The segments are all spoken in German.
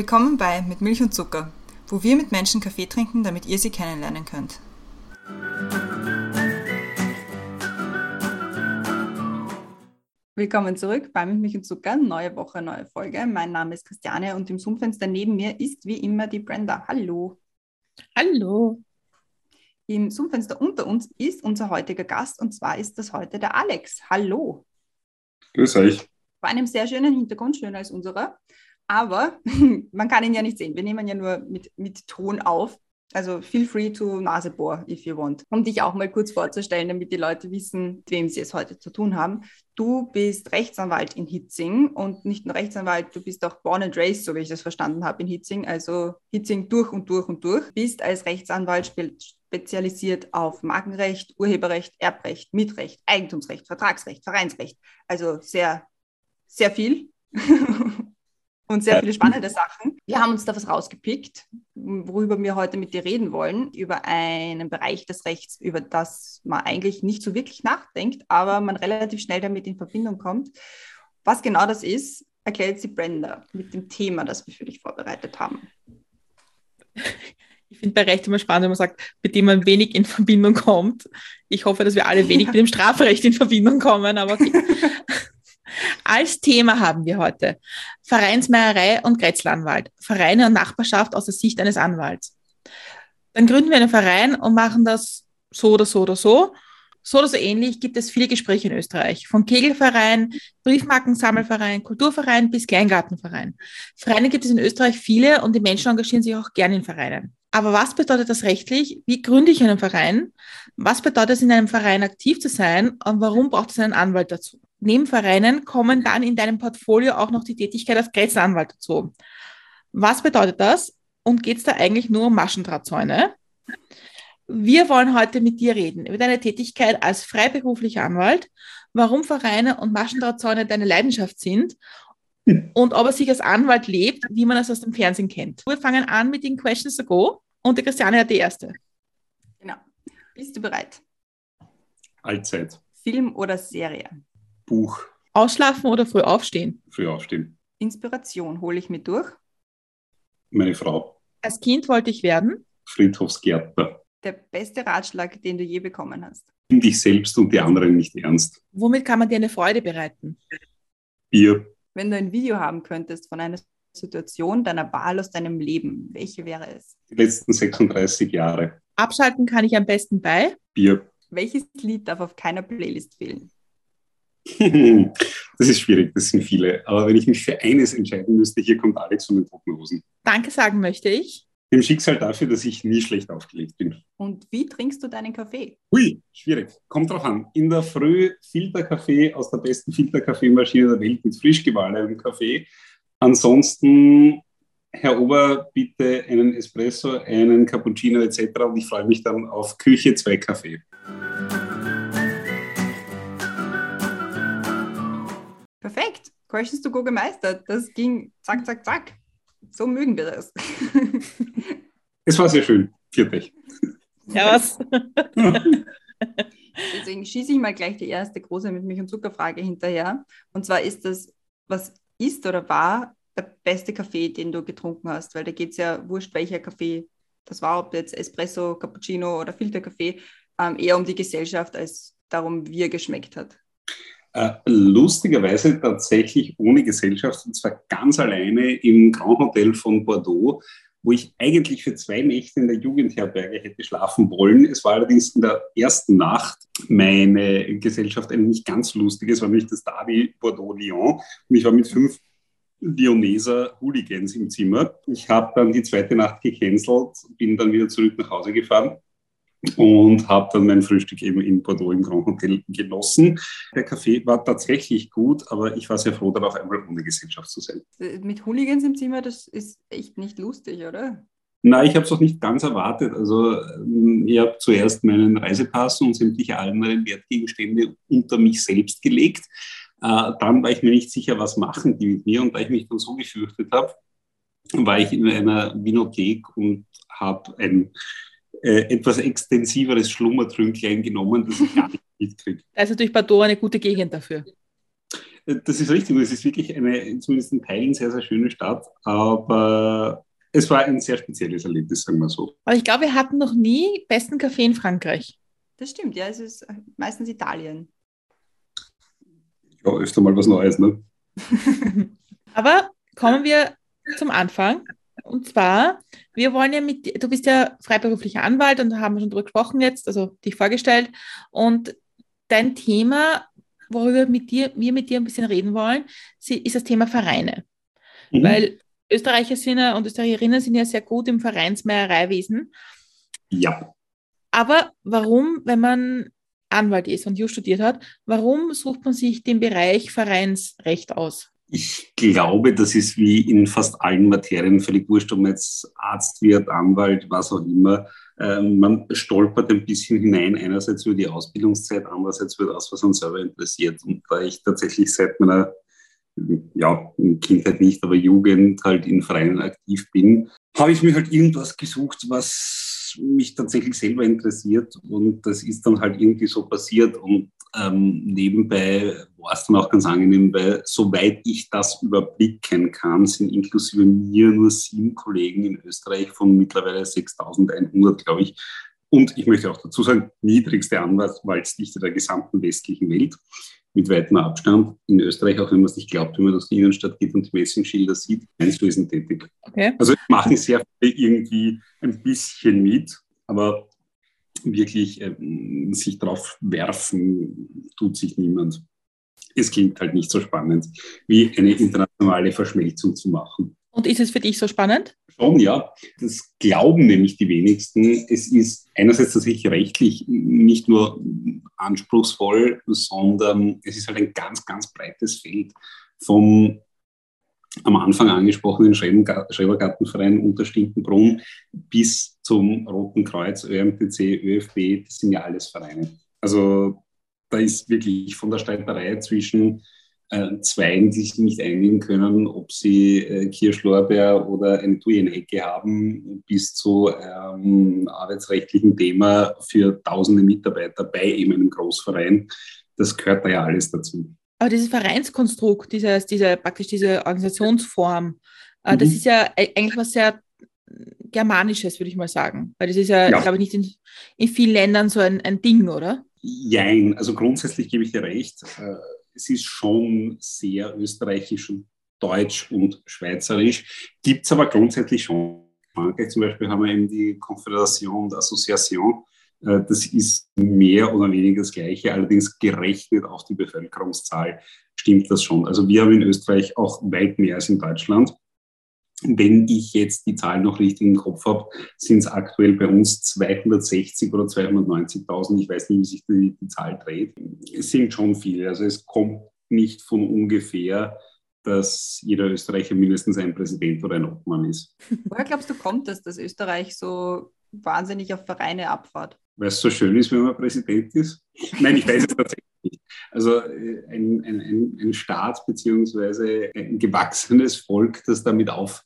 Willkommen bei Mit Milch und Zucker, wo wir mit Menschen Kaffee trinken, damit ihr sie kennenlernen könnt. Willkommen zurück bei Mit Milch und Zucker, neue Woche, neue Folge. Mein Name ist Christiane und im Zoom-Fenster neben mir ist wie immer die Brenda. Hallo. Hallo. Im Zoom-Fenster unter uns ist unser heutiger Gast und zwar ist das heute der Alex. Hallo. Grüß euch. Bei einem sehr schönen Hintergrund, schöner als unserer. Aber man kann ihn ja nicht sehen. Wir nehmen ja nur mit, mit Ton auf. Also feel free to Nasebohr, if you want. Um dich auch mal kurz vorzustellen, damit die Leute wissen, mit wem sie es heute zu tun haben. Du bist Rechtsanwalt in Hitzing und nicht nur Rechtsanwalt, du bist auch born and raised, so wie ich das verstanden habe, in Hitzing. Also Hitzing durch und durch und durch. Bist als Rechtsanwalt spezialisiert auf Markenrecht, Urheberrecht, Erbrecht, Mietrecht, Eigentumsrecht, Vertragsrecht, Vereinsrecht. Also sehr, sehr viel. und sehr viele spannende Sachen. Wir haben uns da was rausgepickt, worüber wir heute mit dir reden wollen, über einen Bereich des Rechts, über das man eigentlich nicht so wirklich nachdenkt, aber man relativ schnell damit in Verbindung kommt. Was genau das ist, erklärt sie Brenda mit dem Thema, das wir für dich vorbereitet haben. Ich finde bei Recht immer spannend, wenn man sagt, mit dem man wenig in Verbindung kommt. Ich hoffe, dass wir alle wenig ja. mit dem Strafrecht in Verbindung kommen, aber okay. Als Thema haben wir heute Vereinsmeierei und Grätzlanwalt, Vereine und Nachbarschaft aus der Sicht eines Anwalts. Dann gründen wir einen Verein und machen das so oder so oder so. So oder so ähnlich gibt es viele Gespräche in Österreich. Von Kegelverein, Briefmarkensammelverein, Kulturverein bis Kleingartenverein. Vereine gibt es in Österreich viele und die Menschen engagieren sich auch gerne in Vereinen. Aber was bedeutet das rechtlich? Wie gründe ich einen Verein? Was bedeutet es, in einem Verein aktiv zu sein? Und warum braucht es einen Anwalt dazu? Neben Vereinen kommen dann in deinem Portfolio auch noch die Tätigkeit als Grätzanwalt dazu. Was bedeutet das? Und geht es da eigentlich nur um Maschendrahtzäune? Wir wollen heute mit dir reden über deine Tätigkeit als freiberuflicher Anwalt, warum Vereine und Maschendrahtzäune deine Leidenschaft sind und ob er sich als Anwalt lebt, wie man es aus dem Fernsehen kennt. Wir fangen an mit den Questions to Go und die Christiane hat die erste. Genau. Bist du bereit? Allzeit. Film oder Serie? Buch. Ausschlafen oder früh aufstehen? Früh aufstehen. Inspiration hole ich mir durch. Meine Frau. Als Kind wollte ich werden? Friedhofsgärtner. Der beste Ratschlag, den du je bekommen hast? Nimm dich selbst und die anderen nicht ernst. Womit kann man dir eine Freude bereiten? Bier. Wenn du ein Video haben könntest von einer Situation deiner Wahl aus deinem Leben, welche wäre es? Die letzten 36 Jahre. Abschalten kann ich am besten bei? Bier. Welches Lied darf auf keiner Playlist fehlen? Das ist schwierig, das sind viele. Aber wenn ich mich für eines entscheiden müsste, hier kommt Alex von den Trockenhosen. Danke sagen möchte ich. Dem Schicksal dafür, dass ich nie schlecht aufgelegt bin. Und wie trinkst du deinen Kaffee? Hui, schwierig. Kommt drauf an. In der Früh Filterkaffee aus der besten Filterkaffeemaschine der Welt mit frisch gemahlenem Kaffee. Ansonsten, Herr Ober, bitte einen Espresso, einen Cappuccino etc. Und ich freue mich dann auf Küche, zwei Kaffee. Perfekt. Questions to go gemeistert. Das ging zack, zack, zack. So mögen wir das. Es war sehr schön. Viert euch. Ja, was? Deswegen schieße ich mal gleich die erste große mit Milch- und Zuckerfrage hinterher. Und zwar ist das, was ist oder war der beste Kaffee, den du getrunken hast? Weil da geht es ja wurscht, welcher Kaffee das war, ob jetzt Espresso, Cappuccino oder Filterkaffee, ähm, eher um die Gesellschaft als darum, wie er geschmeckt hat. Äh, lustigerweise tatsächlich ohne Gesellschaft und zwar ganz alleine im Grand Hotel von Bordeaux, wo ich eigentlich für zwei Nächte in der Jugendherberge hätte schlafen wollen. Es war allerdings in der ersten Nacht meine Gesellschaft ein nicht ganz lustiges, war nämlich das Derby Bordeaux-Lyon und ich war mit fünf Lyoneser Hooligans im Zimmer. Ich habe dann die zweite Nacht gecancelt, bin dann wieder zurück nach Hause gefahren und habe dann mein Frühstück eben in Bordeaux im Grand Hotel genossen. Der Kaffee war tatsächlich gut, aber ich war sehr froh, dann auf einmal ohne Gesellschaft zu sein. Äh, mit Hooligans im Zimmer, das ist echt nicht lustig, oder? Nein, ich habe es auch nicht ganz erwartet. Also ähm, ich habe zuerst meinen Reisepass und sämtliche anderen Wertgegenstände unter mich selbst gelegt. Äh, dann war ich mir nicht sicher, was machen die mit mir. Und da ich mich dann so gefürchtet habe, war ich in einer Winothek und habe ein äh, etwas extensiveres Schlummertrünklein genommen, das ich gar nicht mitkriege. Da ist natürlich Bordeaux eine gute Gegend dafür. Das ist richtig. Es ist wirklich eine, zumindest in Teilen, sehr, sehr schöne Stadt. Aber es war ein sehr spezielles Erlebnis, sagen wir so. Aber ich glaube, wir hatten noch nie besten Kaffee in Frankreich. Das stimmt, ja. Es ist meistens Italien. Ja, öfter mal was Neues, ne? Aber kommen wir zum Anfang. Und zwar, wir wollen ja mit, du bist ja freiberuflicher Anwalt und da haben wir schon drüber gesprochen jetzt, also dich vorgestellt. Und dein Thema, worüber mit dir, wir mit dir ein bisschen reden wollen, ist das Thema Vereine. Mhm. Weil Österreicher sind ja und Österreicherinnen sind ja sehr gut im Vereinsmeiereiwesen. Ja. Aber warum, wenn man Anwalt ist und Jus studiert hat, warum sucht man sich den Bereich Vereinsrecht aus? Ich glaube, das ist wie in fast allen Materien völlig wurscht, ob man jetzt Arzt wird, Anwalt, was auch immer. Ähm, man stolpert ein bisschen hinein, einerseits über die Ausbildungszeit, andererseits über das, was uns selber interessiert. Und da ich tatsächlich seit meiner ja, Kindheit nicht, aber Jugend halt in Vereinen aktiv bin, habe ich mir halt irgendwas gesucht, was mich tatsächlich selber interessiert und das ist dann halt irgendwie so passiert und ähm, nebenbei war es dann auch ganz angenehm, weil soweit ich das überblicken kann, sind inklusive mir nur sieben Kollegen in Österreich von mittlerweile 6100, glaube ich. Und ich möchte auch dazu sagen, niedrigste Anwaltsdichte der gesamten westlichen Welt mit weitem Abstand. In Österreich, auch wenn man es nicht glaubt, wenn man durch die Innenstadt geht und die Messingschilder sieht, Einzelwesen tätig. Okay. Also machen sehr viele irgendwie ein bisschen mit, aber wirklich ähm, sich drauf werfen, tut sich niemand. Es klingt halt nicht so spannend, wie eine internationale Verschmelzung zu machen. Und ist es für dich so spannend? Schon, ja. Das glauben nämlich die wenigsten. Es ist einerseits tatsächlich rechtlich nicht nur anspruchsvoll, sondern es ist halt ein ganz, ganz breites Feld vom am Anfang angesprochenen Schrebergartenverein unter Stinkenbrunn bis zum Roten Kreuz, ÖMTC, ÖFB, das sind ja alles Vereine. Also da ist wirklich von der Streiterei zwischen äh, Zweien, die sich nicht einigen können, ob sie äh, Kirschlorbeer oder eine Thujenhecke haben, bis zu ähm, arbeitsrechtlichen Thema für tausende Mitarbeiter bei eben einem Großverein. Das gehört da ja alles dazu. Aber dieses Vereinskonstrukt, dieses, diese, praktisch diese Organisationsform, äh, mhm. das ist ja e-, eigentlich was sehr Germanisches, würde ich mal sagen. Weil das ist ja, ja. glaube ich, nicht in, in vielen Ländern so ein, ein Ding, oder? Jein, also grundsätzlich gebe ich dir recht. Äh, es ist schon sehr österreichisch und deutsch und schweizerisch. Gibt es aber grundsätzlich schon. Frankreich zum Beispiel haben wir eben die Confédération d'Association. Äh, das ist mehr oder weniger das Gleiche, allerdings gerechnet auf die Bevölkerungszahl stimmt das schon. Also wir haben in Österreich auch weit mehr als in Deutschland. Wenn ich jetzt die Zahlen noch richtig im Kopf habe, sind es aktuell bei uns 260 oder 290.000. Ich weiß nicht, wie sich die, die Zahl dreht. Es sind schon viele. Also es kommt nicht von ungefähr, dass jeder Österreicher mindestens ein Präsident oder ein Obmann ist. Woher glaubst du, kommt das, dass Österreich so wahnsinnig auf Vereine abfahrt? Weil es so schön ist, wenn man Präsident ist? Nein, ich weiß es tatsächlich nicht. Also äh, ein, ein, ein Staat beziehungsweise ein gewachsenes Volk, das damit auf,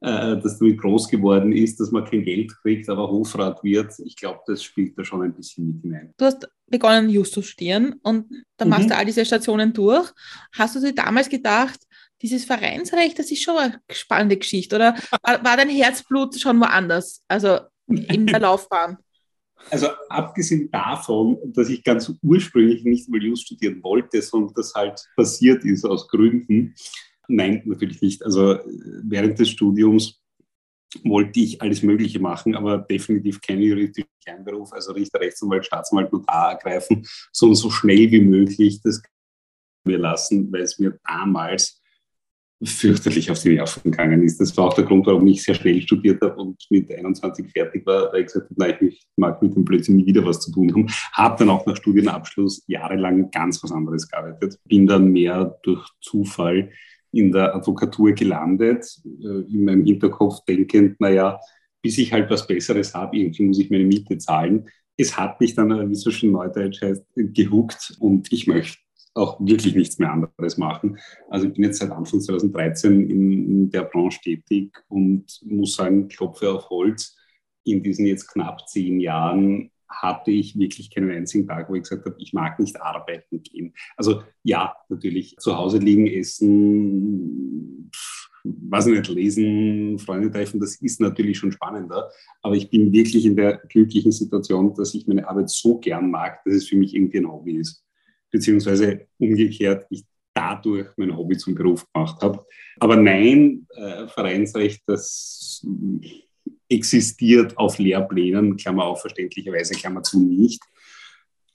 äh, das damit groß geworden ist, dass man kein Geld kriegt, aber Hofrat wird. Ich glaube, das spielt da schon ein bisschen mit hinein. Du hast begonnen, Just zu studieren und dann mhm. machst du all diese Stationen durch. Hast du dir damals gedacht, dieses Vereinsrecht, das ist schon eine spannende Geschichte, oder war, war dein Herzblut schon woanders, also in der Laufbahn? Also abgesehen davon, dass ich ganz ursprünglich nicht mal Just studieren wollte, sondern das halt passiert ist aus Gründen, Nein, natürlich nicht. Also während des Studiums wollte ich alles Mögliche machen, aber definitiv keinen juridischen Kernberuf, also Richter, Rechtsanwalt, Staatsanwalt, Notar ergreifen, sondern so schnell wie möglich das mir lassen, weil es mir damals fürchterlich auf die Nerven gegangen ist. Das war auch der Grund, warum ich sehr schnell studiert habe und mit 21 fertig war, weil ich gesagt habe, nein, ich mag mit dem Blödsinn nie wieder was zu tun haben. Habe dann auch nach Studienabschluss jahrelang ganz was anderes gearbeitet. Bin dann mehr durch Zufall in der Advokatur gelandet, äh, in meinem Hinterkopf denkend, naja, bis ich halt was Besseres habe, irgendwie muss ich meine Miete zahlen. Es hat mich dann, wie es so schön neudeutsch heißt, gehuckt und ich möchte auch wirklich nichts mehr anderes machen. Also ich bin jetzt seit Anfang 2013 in der Branche tätig und muss sagen, klopfe auf Holz. In diesen jetzt knapp zehn Jahren hatte ich wirklich keinen einzigen Tag, wo ich gesagt habe, ich mag nicht arbeiten gehen. Also ja, natürlich zu Hause liegen, essen, weiß nicht, lesen, Freunde treffen, das ist natürlich schon spannender. Aber ich bin wirklich in der glücklichen Situation, dass ich meine Arbeit so gern mag, dass es für mich irgendwie ein Hobby ist. Beziehungsweise umgekehrt, ich dadurch mein Hobby zum Beruf gemacht habe. Aber nein, äh, Vereinsrecht, das existiert auf Lehrplänen, Klammer auf, verständlicherweise, Klammer zu nicht.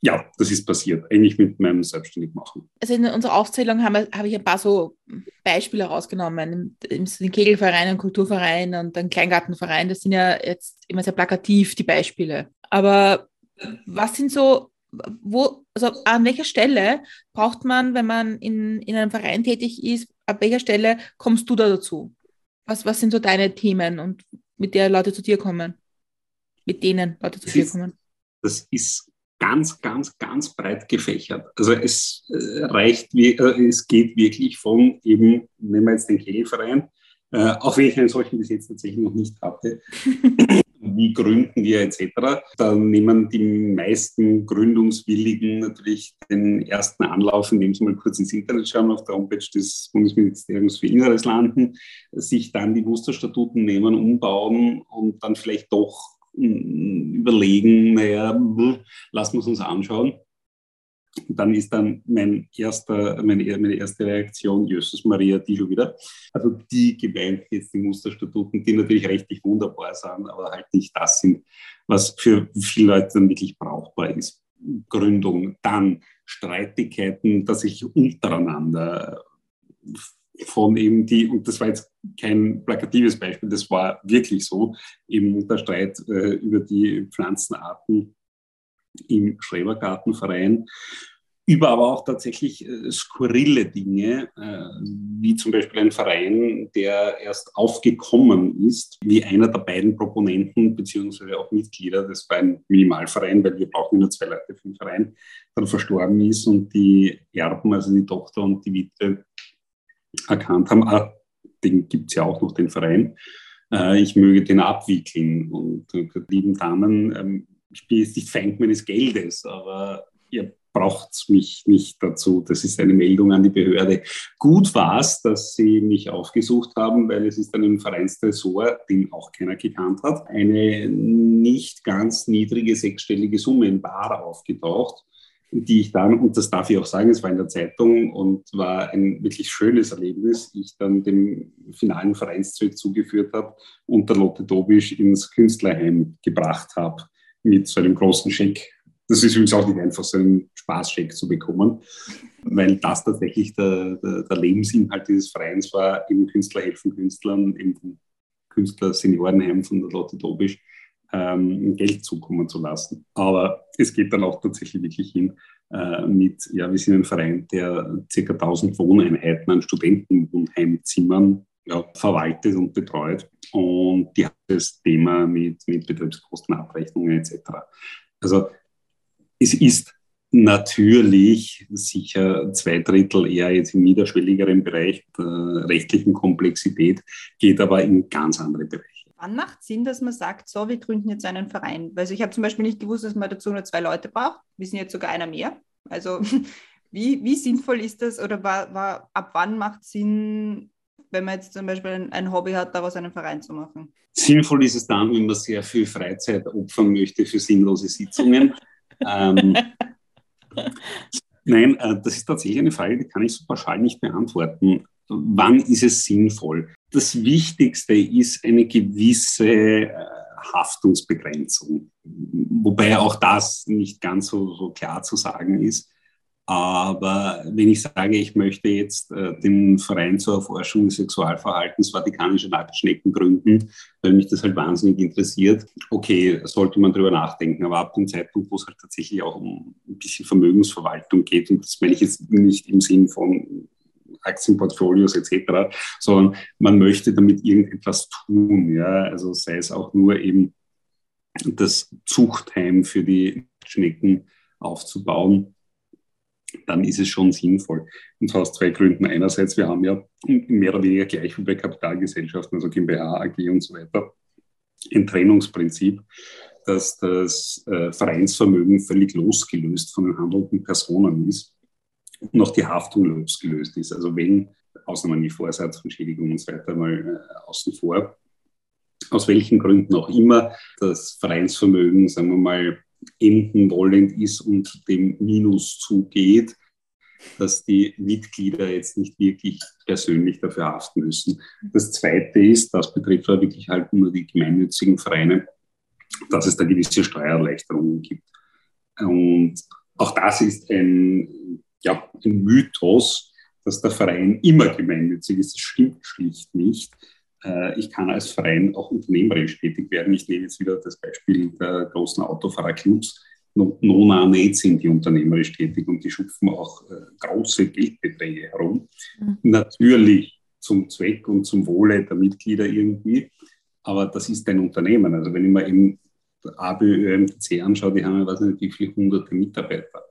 Ja, das ist passiert, eigentlich mit meinem Selbstständigmachen. Also in unserer Aufzählung habe hab ich ein paar so Beispiele rausgenommen. Den Kegelverein, den Kulturverein und den Kleingartenverein, das sind ja jetzt immer sehr plakativ, die Beispiele. Aber was sind so wo, also an welcher Stelle braucht man, wenn man in, in einem Verein tätig ist, ab welcher Stelle kommst du da dazu? Was, was sind so deine Themen und mit der Leute zu dir kommen? Mit denen Leute zu das dir ist, kommen? Das ist ganz, ganz, ganz breit gefächert. Also es äh, reicht, äh, es geht wirklich von eben, nehmen wir jetzt den Kegelverein, äh, auch wenn ich einen solchen bis jetzt tatsächlich noch nicht hatte, wie gründen wir etc. Da nehmen die meisten Gründungswilligen natürlich den ersten Anlauf, indem sie mal kurz ins Internet schauen, auf der Homepage des Bundesministeriums für Inneres landen, sich dann die Musterstatuten nehmen, umbauen und dann vielleicht doch hm, überlegen, naja, lassen wir es uns anschauen dann ist dann mein erster, meine, meine erste Reaktion, Jesus Maria, die schon wieder. Also die die Musterstatuten, die natürlich rechtlich wunderbar sind, aber halt nicht das sind, was für viele Leute dann wirklich brauchbar ist. Gründung, dann Streitigkeiten, dass ich untereinander von eben die, und das war jetzt kein plakatives Beispiel, das war wirklich so, eben der Streit äh, über die Pflanzenarten im Schrebergartenverein, über aber auch tatsächlich äh, skurrile Dinge, äh, wie zum Beispiel ein Verein, der erst aufgekommen ist, wie einer der beiden Proponenten beziehungsweise auch Mitglieder, das war ein Minimalverein, weil wir brauchen nur zwei Leute für den Verein, dann verstorben ist und die Erben, also die Tochter und die Witwe, erkannt haben, ah, den gibt es ja auch noch, den Verein, äh, ich möge den abwickeln. Und äh, lieben Damen, ähm, ich bin jetzt nicht Feind meines Geldes, aber ihr braucht mich nicht dazu. Das ist eine Meldung an die Behörde. Gut war es, dass sie mich aufgesucht haben, weil es ist dann im Vereinstresor, den auch keiner gekannt hat, eine nicht ganz niedrige sechsstellige Summe in Bar aufgetaucht die ich dann, und das darf ich auch sagen, es war in der Zeitung und war ein wirklich schönes Erlebnis, ich dann dem finalen Vereinszweck zugeführt habe und der Lotte Dobisch ins Künstlerheim gebracht habe mit so einem großen Scheck. Das ist übrigens auch nicht einfach, so einen Spaßscheck zu bekommen, weil das tatsächlich der, der, der Lebensinhalt dieses Vereins war, eben Künstler helfen Künstlern, im Künstler-Seniorenheim von der Lotte Dobisch, ähm, Geld zukommen zu lassen. Aber es geht dann auch tatsächlich wirklich hin äh, mit, ja, wir sind ein Verein, der ca. 1000 Wohneinheiten an Studentenwohnheimzimmern ja, verwaltet und betreut. Und die hat das Thema mit, mit Betriebskostenabrechnungen etc. Also es ist natürlich sicher zwei Drittel eher jetzt im niederschwelligeren Bereich der rechtlichen Komplexität, geht aber in ganz andere Bereiche. Wann macht Sinn, dass man sagt, so, wir gründen jetzt einen Verein? Also ich habe zum Beispiel nicht gewusst, dass man dazu nur zwei Leute braucht. Wir sind jetzt sogar einer mehr. Also wie, wie sinnvoll ist das oder war, war, ab wann macht Sinn, wenn man jetzt zum Beispiel ein, ein, Hobby hat, daraus einen Verein zu machen? Sinnvoll ist es dann, wenn man sehr viel Freizeit opfern möchte für sinnlose Sitzungen. ähm, nein, äh, das ist tatsächlich eine Frage, die kann ich so pauschal nicht beantworten. Wann ist es sinnvoll? Das Wichtigste ist eine gewisse äh, Haftungsbegrenzung, wobei auch das nicht ganz so, so klar zu sagen ist. Aber wenn ich sage, ich möchte jetzt äh, den Verein zur Erforschung des Sexualverhaltens vatikanischer Nacktschnecken gründen, weil mich das halt wahnsinnig interessiert, okay, sollte man drüber nachdenken. Aber ab dem Zeitpunkt, wo es halt tatsächlich auch um ein bisschen Vermögensverwaltung geht, und das meine ich jetzt nicht im Sinn von Aktienportfolios etc., sondern man möchte damit irgendetwas tun. Ja? Also sei es auch nur eben das Zuchtheim für die Schnecken aufzubauen dann ist es schon sinnvoll. Und zwar aus zwei Gründen. Einerseits, wir haben ja mehr oder weniger gleich wie bei Kapitalgesellschaften, also GmbH, AG und so weiter, ein Trennungsprinzip. dass das äh, Vereinsvermögen völlig losgelöst von den handelnden Personen ist und noch die Haftung losgelöst ist. Also wenn, Ausnahmen wie Vorsatz von Schädigung und so weiter mal äh, außen vor, aus welchen Gründen auch immer das Vereinsvermögen, sagen wir mal, enden wollend ist und dem Minus zugeht, dass die Mitglieder jetzt nicht wirklich persönlich dafür haften müssen. Das Zweite ist, das betrifft aber wirklich halt nur die gemeinnützigen Vereine, dass es da gewisse Steuererleichterungen gibt. Und auch das ist ein, ja, ein Mythos, dass der Verein immer gemeinnützig ist. Das stimmt schlicht nicht. Äh, ich kann als Verein auch unternehmerisch tätig werden. Ich nehme jetzt wieder das Beispiel der großen Autofahrerclubs. Nona nicht sind die unternehmerisch tätig und die schupfen auch äh, große Geldbeträge herum. Mhm. Natürlich zum Zweck und zum Wohle der Mitglieder irgendwie, aber das ist ein Unternehmen. Also wenn ich mir eben ABÖMTC anschaue, die haben ja weiß nicht wie viele hunderte Mitarbeiter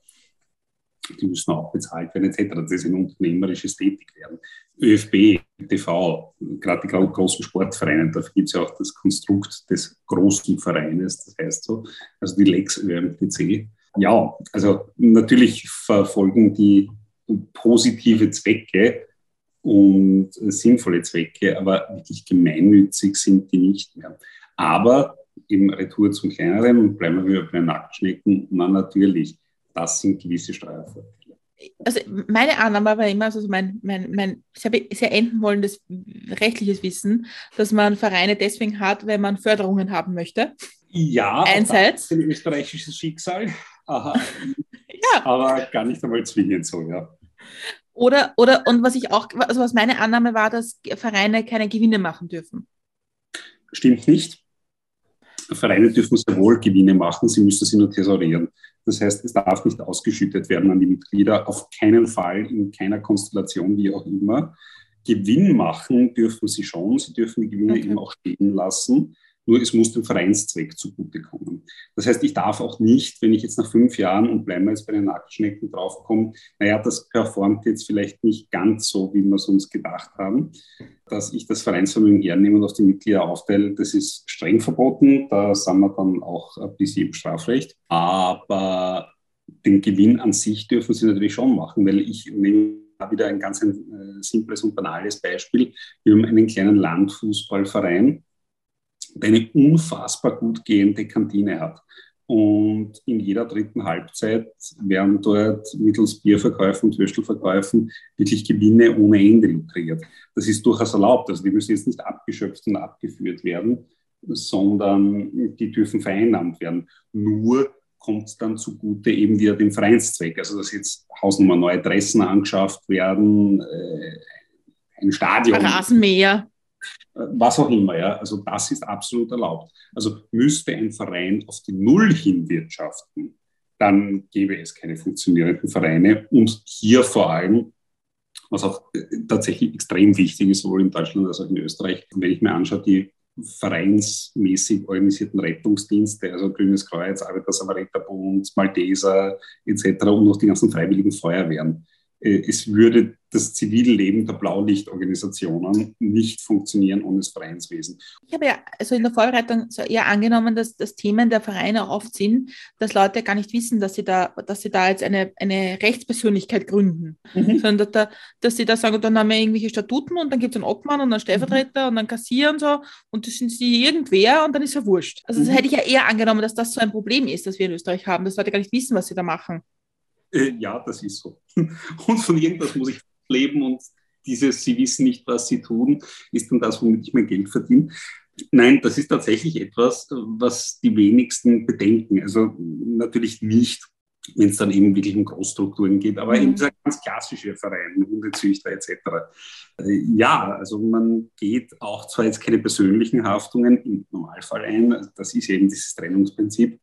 die müssen auch bezahlt werden, etc. Das ist ein unternehmerisches Tätigwerden. ÖFB, TV, gerade die großen Sportvereine, da gibt es ja auch das Konstrukt des großen Vereines, das heißt so, also die Lex ÖMTC. Ja, also natürlich verfolgen die positive Zwecke und sinnvolle Zwecke, aber wirklich gemeinnützig sind die nicht mehr. Aber im Retour zum Kleineren, bleiben wir bei Nacktschnecken, na natürlich, das sind gewisse Steuervorteile. Also meine Annahme war immer, also mein, mein, mein sehr, sehr enden wollendes rechtliches Wissen, dass man Vereine deswegen hat, wenn man Förderungen haben möchte. Ja, einerseits. ein österreichisches Schicksal. Aha. ja. Aber gar nicht einmal zwingend so, ja. Oder, oder, und was ich auch, also was meine Annahme war, dass Vereine keine Gewinne machen dürfen. Stimmt nicht. Vereine dürfen sehr wohl Gewinne machen, sie müssen sie nur thesaurieren. Das heißt, es darf nicht ausgeschüttet werden an die Mitglieder, auf keinen Fall, in keiner Konstellation, wie auch immer. Gewinn machen dürfen sie schon, sie dürfen die Gewinne okay. eben auch stehen lassen nur es muss dem Vereinszweck zugutekommen. Das heißt, ich darf auch nicht, wenn ich jetzt nach fünf Jahren und bleiben wir jetzt bei den Nacktschnecken draufkomme, naja, das performt jetzt vielleicht nicht ganz so, wie wir es uns gedacht haben, dass ich das Vereinsvermögen hernehme und auf die Mitglieder aufteile, das ist streng verboten, da sind wir dann auch bis im Strafrecht, aber den Gewinn an sich dürfen sie natürlich schon machen, weil ich nehme wieder ein ganz ein, äh, simples und banales Beispiel. Wir haben einen kleinen Landfußballverein, eine unfassbar gut gehende Kantine hat. Und in jeder dritten Halbzeit werden dort mittels Bierverkäufen und Würstelverkäufen wirklich Gewinne ohne Ende lukriert. Das ist durchaus erlaubt. Also die müssen jetzt nicht abgeschöpft und abgeführt werden, sondern die dürfen vereinnahmt werden. Nur kommt es dann zugute eben wieder dem Vereinszweck. Also dass jetzt Hausnummer neue Dressen angeschafft werden, äh, ein Stadion. Rasenmäher was auch immer. Ja. Also das ist absolut erlaubt. Also müsste ein Verein auf die Null hinwirtschaften, dann gäbe es keine funktionierenden Vereine. Und hier vor allem, was auch tatsächlich extrem wichtig ist, sowohl in Deutschland als auch in Österreich, wenn ich mir anschaue, die vereinsmäßig organisierten Rettungsdienste, also Grünes Kreuz, Arbeiter-Samariter-Bund, Malteser etc. und noch die ganzen freiwilligen Feuerwehren äh, es würde das Zivilleben der Blaulichtorganisationen nicht funktionieren ohne das Vereinswesen. Ich habe ja also in der Vorbereitung so eher angenommen, dass das Themen der Vereine oft sind, dass Leute gar nicht wissen, dass sie da, dass sie da jetzt eine, eine Rechtspersönlichkeit gründen, mhm. sondern dass, dass, sie da sagen, dann haben wir irgendwelche Statuten und dann gibt es einen Obmann und einen Stellvertreter mhm. und einen Kassier und so und das sind sie irgendwer und dann ist er wurscht. Also das mhm. hätte ich ja eher angenommen, dass das so ein Problem ist, das wir in Österreich haben, dass Leute gar nicht wissen, was sie da machen. Äh, ja, das ist so. Und von irgendwas muss ich leben und dieses, sie wissen nicht, was sie tun, ist dann das, womit ich mein Geld verdiene. Nein, das ist tatsächlich etwas, was die wenigsten bedenken. Also natürlich nicht, wenn es dann eben wirklich um Großstrukturen geht, aber eben mhm. dieser ganz klassische Verein, Hundezüchter etc. Äh, ja, also man geht auch zwar jetzt keine persönlichen Haftungen im Normalfall ein, das ist eben dieses Trennungsprinzip,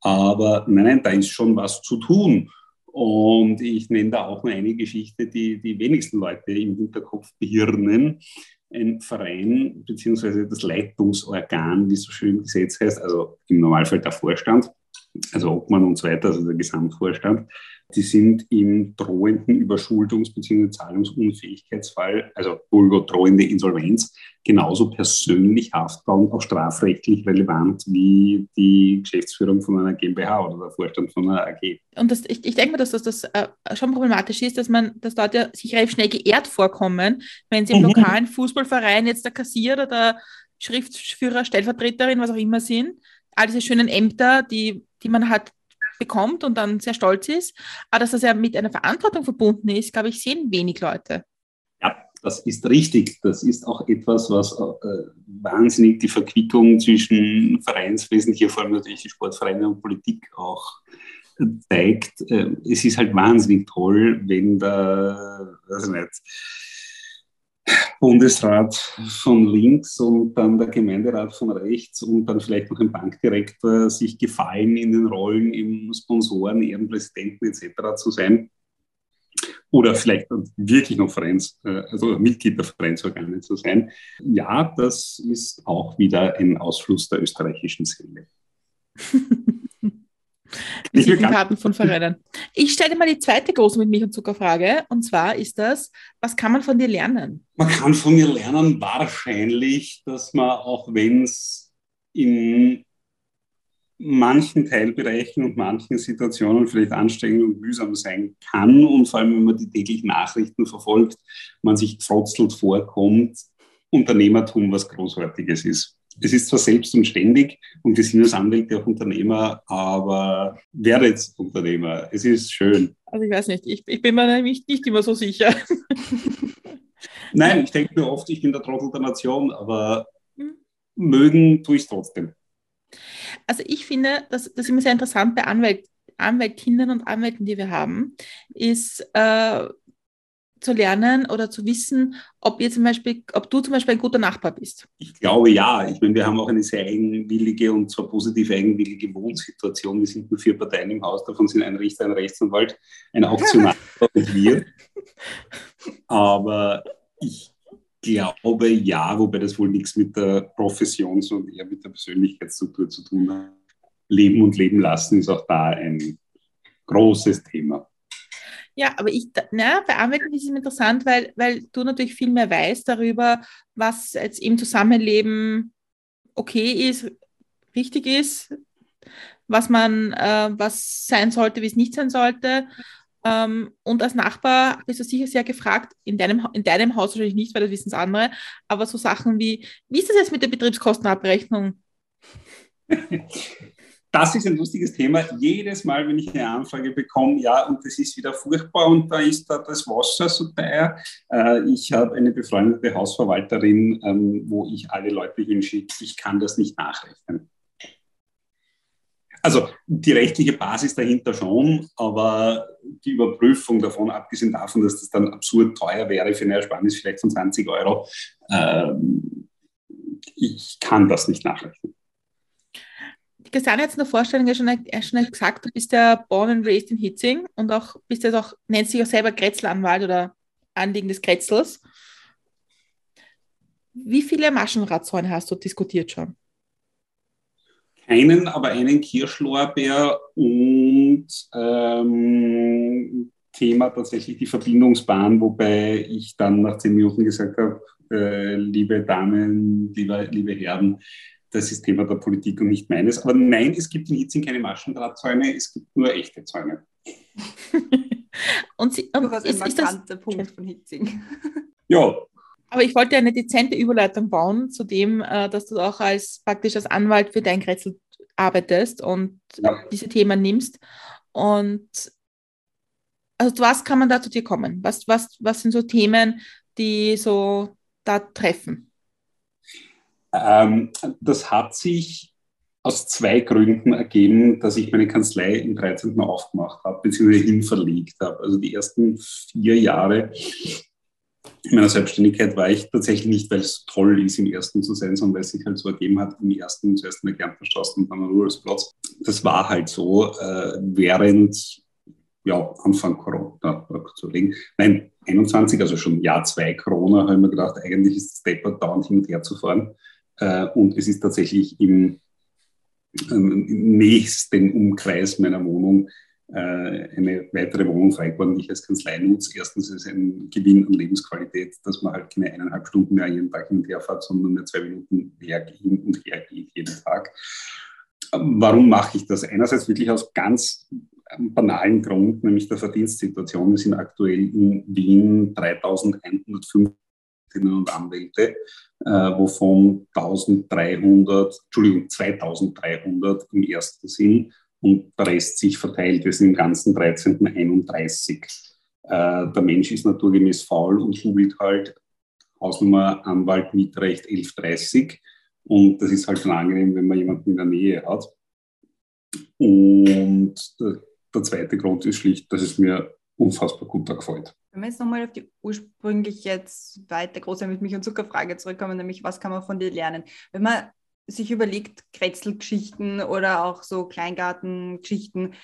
aber nein, nein, da ist schon was zu tun. Und ich nenne da auch nur eine Geschichte, die die wenigsten Leute im Hinterkopf behirnen. Ein Verein beziehungsweise das Leitungsorgan, wie es so schön im Gesetz heißt, also im Normalfall der Vorstand, also Obmann und so weiter, also der Gesamtvorstand, die sind im drohenden Überschuldungs- bzw. Zahlungsunfähigkeitsfall, also drohende Insolvenz, genauso persönlich haftbar und auch strafrechtlich relevant wie die Geschäftsführung von einer GmbH oder der Vorstand von einer AG. Und das, ich, ich denke mir, dass das, das äh, schon problematisch ist, dass man, dass Leute sich relativ schnell geehrt vorkommen, wenn sie im mhm. lokalen Fußballverein jetzt der Kassier oder der Schriftführer, Stellvertreterin, was auch immer sind, all diese schönen Ämter, die, die man halt bekommt und dann sehr stolz ist. Aber dass das ja mit einer Verantwortung verbunden ist, glaube ich, sehen wenig Leute. Ja, das ist richtig. Das ist auch etwas, was äh, wahnsinnig die Verquickung zwischen Vereinswesen, hier vor allem natürlich die Sportvereine und Politik auch zeigt. Äh, es ist halt wahnsinnig toll, wenn da, weiß ich nicht, Bundesrat von links und dann der Gemeinderat von rechts und dann vielleicht noch ein Bankdirektor sich gefallen in den Rollen im Sponsoren, Ehrenpräsidenten etc. zu sein. Oder vielleicht wirklich noch Vereins, äh, also Mitglied der Vereinsorgane zu sein. Ja, das ist auch wieder ein Ausfluss der österreichischen Seele. Visitenkarten von Vereinen. Ich stelle dir mal die zweite große mit Milch und Zuckerfrage. Und zwar ist das, was kann man von dir lernen? Man kann von mir lernen wahrscheinlich, dass man, auch wenn es in manchen Teilbereichen und manchen Situationen vielleicht anstrengend und mühsam sein kann und vor allem, wenn man die täglichen Nachrichten verfolgt, man sich trotzelt vorkommt, Unternehmertum was Großartiges ist. Es ist zwar selbst und ständig und wir sind als Anwälte auch Unternehmer, aber wer jetzt Unternehmer? Es ist schön. Also ich weiß nicht, ich, ich bin mir nämlich nicht immer so sicher. Nein, ich denke mir oft, ich bin der Trottel der Nation, aber hm. mögen tue ich es trotzdem. Also ich finde, das, das ist immer sehr interessant bei Anwält, Anwältinnen und Anwälten, die wir haben, ist, äh, zu lernen oder zu wissen, ob ihr zum Beispiel, ob du zum Beispiel ein guter Nachbar bist? Ich glaube ja. Ich meine, wir haben auch eine sehr eigenwillige und zwar positiv eigenwillige Wohnsituation. Wir sind nur vier Parteien im Haus, davon sind ein Richter, ein Rechtsanwalt, ein Auktionar und wir. Aber ich glaube ja, wobei das wohl nichts mit der Profession, sondern eher mit der Persönlichkeitsstruktur zu tun hat. Leben und Leben lassen ist auch da ein großes Thema. Ja, aber ich, na, bei Anwälten ist es interessant, weil, weil du natürlich viel mehr weißt darüber, was jetzt im Zusammenleben okay ist, richtig ist, was man, äh, was sein sollte, wie es nicht sein sollte. Ähm, und als Nachbar bist du sicher sehr gefragt, in deinem, in deinem Haus wahrscheinlich nicht, weil das wissen es andere, aber so Sachen wie, wie ist das jetzt mit der Betriebskostenabrechnung? das ist ein lustiges Thema. Jedes Mal, wenn ich eine Anfrage bekomme, ja, und das ist wieder furchtbar und da ist da das Wasser so teuer. Äh, ich habe eine befreundete Hausverwalterin, ähm, wo ich alle Leute hinschicke. Ich kann das nicht nachrechnen. Also die rechtliche Basis dahinter schon, aber die Überprüfung davon, abgesehen davon, dass das dann absurd teuer wäre für eine Ersparnis vielleicht von 20 Euro, ähm, ich kann das nicht nachrechnen. Christiane hat es in der Vorstellung ja schon, ja schon gesagt, du bist ja born and raised in Hitzing und auch bist jetzt auch, nennst dich auch selber Kretzelanwalt oder Anliegen des Kretzels. Wie viele Maschenradzäune hast du diskutiert schon? Keinen, aber einen Kirschlorbeer und ähm, Thema tatsächlich die Verbindungsbahn, wobei ich dann nach zehn Minuten gesagt habe, äh, liebe Damen, liebe, liebe Herren, das ist Thema der Politik und nicht meines. Aber nein, es gibt in Hitzing keine Maschendrahtzäune, es gibt nur echte Zäune. und sie, und ist, ein ist das Punkt von Hitzing. ja. Aber ich wollte eine dezente Überleitung bauen zu dem, äh, dass du auch als praktisch als Anwalt für dein Kretzel arbeitest und ja. diese Themen nimmst. Und also was kann man da zu dir kommen? Was, was, was sind so Themen, die so da treffen? Ähm, das hat sich aus zwei Gründen ergeben, dass ich meine Kanzlei im 13. aufgemacht habe, beziehungsweise hin verlegt habe. Also die ersten vier Jahre meiner Selbstständigkeit war ich tatsächlich nicht, weil es toll ist, im ersten zu sein, sondern weil es sich halt so ergeben hat, im ersten zuerst in der Kärntnerstraße und dann am Rudolfsplatz. Das war halt so, äh, während ja, Anfang Corona zu legen. Nein, 21, also schon Jahr zwei Corona, habe ich mir gedacht, eigentlich ist es deppert, dauernd hin und her zu fahren. Äh, und es ist tatsächlich im ähm, im nächsten Umkreis meiner Wohnung äh, eine weitere Wohnung frei geworden, die ich als Kanzlei nutze. Erstens ist es ein Gewinn an Lebensqualität, dass man halt keine eineinhalb Stunden mehr jeden Tag hin und her fährt, sondern nur zwei Minuten hin und her geht jeden Tag. Warum mache ich das? Einerseits wirklich aus ganz banalen Grund, nämlich der Verdienstsituation. Wir sind aktuell in Wien 3105 und Anwälte, äh, wovon 1300, Entschuldigung, 2300 im ersten sind und der Rest sich verteilt. Wir sind im ganzen 1331. Äh, der Mensch ist naturgemäß faul und googelt halt Hausnummer Anwalt Mietrecht 1130 und das ist halt schon angenehm, wenn man jemanden in der Nähe hat. Und der zweite Grund ist schlicht, dass es mir unfassbar gut da gefällt. Wenn wir jetzt nochmal auf die ursprünglich jetzt weiter große mit Milch und Zuckerfrage zurückkommen, nämlich was kann man von dir lernen? Wenn man sich überlegt, Kretzelgeschichten oder auch so Kleingartengeschichten,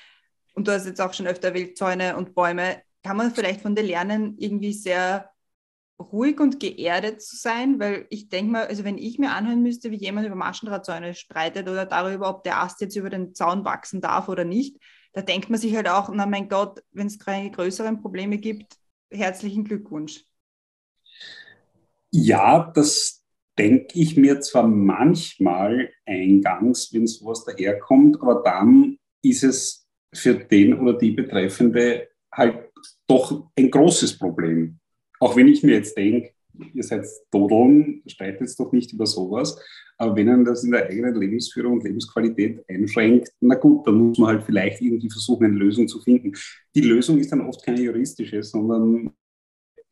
und du hast jetzt auch schon öfter Wildzäune und Bäume, kann man vielleicht von dir lernen, irgendwie sehr ruhig und geerdet zu sein, weil ich denke mal, also wenn ich mir anhören müsste, wie jemand über Maschendrahtzäune streitet oder darüber, ob der Ast jetzt über den Zaun wachsen darf oder nicht, da denkt man sich halt auch, na mein Gott, wenn es keine größeren Probleme gibt, herzlichen Glückwunsch. Ja, das denke ich mir zwar manchmal eingangs, wenn sowas daherkommt, aber dann ist es für den oder die Betreffende halt doch ein großes Problem. Auch wenn ich mir jetzt denke, ihr seid Dodeln, streitet doch nicht über sowas. Aber wenn man das in der eigenen Lebensführung und Lebensqualität einschränkt, na gut, dann muss man halt vielleicht irgendwie versuchen, eine Lösung zu finden. Die Lösung ist dann oft keine juristische, sondern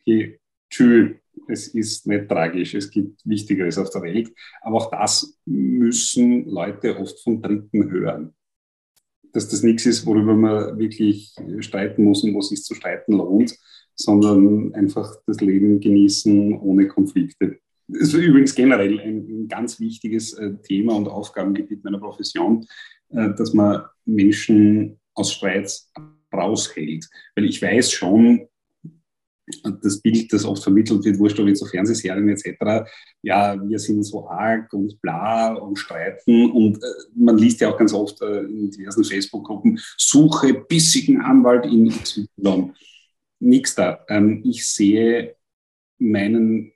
okay, tschüss, es ist nicht tragisch, es gibt Wichtigeres auf der Welt. Aber auch das müssen Leute oft von Dritten hören. Dass das nichts ist, worüber man wirklich streiten muss und wo es sich zu streiten lohnt, sondern einfach das Leben genießen ohne Konflikte. Ist übrigens generell ein, ganz wichtiges äh, Thema und Aufgabengebiet meiner Profession, äh, dass man Menschen aus Streits raushält. Weil ich weiß schon, das Bild, das oft vermittelt wird, wurscht ob jetzt so Fernsehserien etc., ja, wir sind so arg und bla und streiten und äh, man liest ja auch ganz oft äh, in diversen Facebook-Gruppen, suche bissigen Anwalt in XY nichts da. Ähm, ich sehe meinen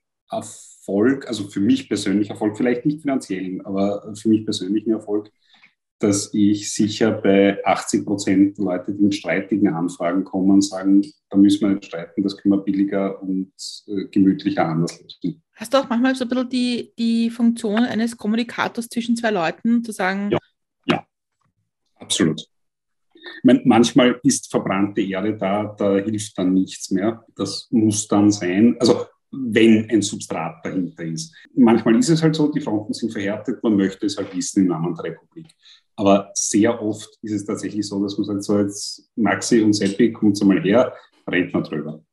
Erfolg, also für mich persönlich Erfolg, vielleicht nicht finanziellen, aber für mich persönlichen Erfolg, dass ich sicher bei 80 Prozent Leute, die mit streitigen Anfragen kommen, sagen, da müssen wir nicht streiten, das können wir billiger und äh, gemütlicher anders lösen. Hast du auch manchmal so ein bisschen die, die Funktion eines Kommunikators zwischen zwei Leuten, zu sagen? Ja, ja absolut. Meine, manchmal ist verbrannte Erde da, da hilft dann nichts mehr. Das muss dann sein. Also wenn ein Substrat dahinter ist. Manchmal ist es halt so, die Fronten sind verhärtet, man möchte es halt wissen im Namen der Republik. Aber sehr oft ist es tatsächlich so, dass man sagt, so jetzt Maxi und Seppi, kommt mal her, reden wir drüber.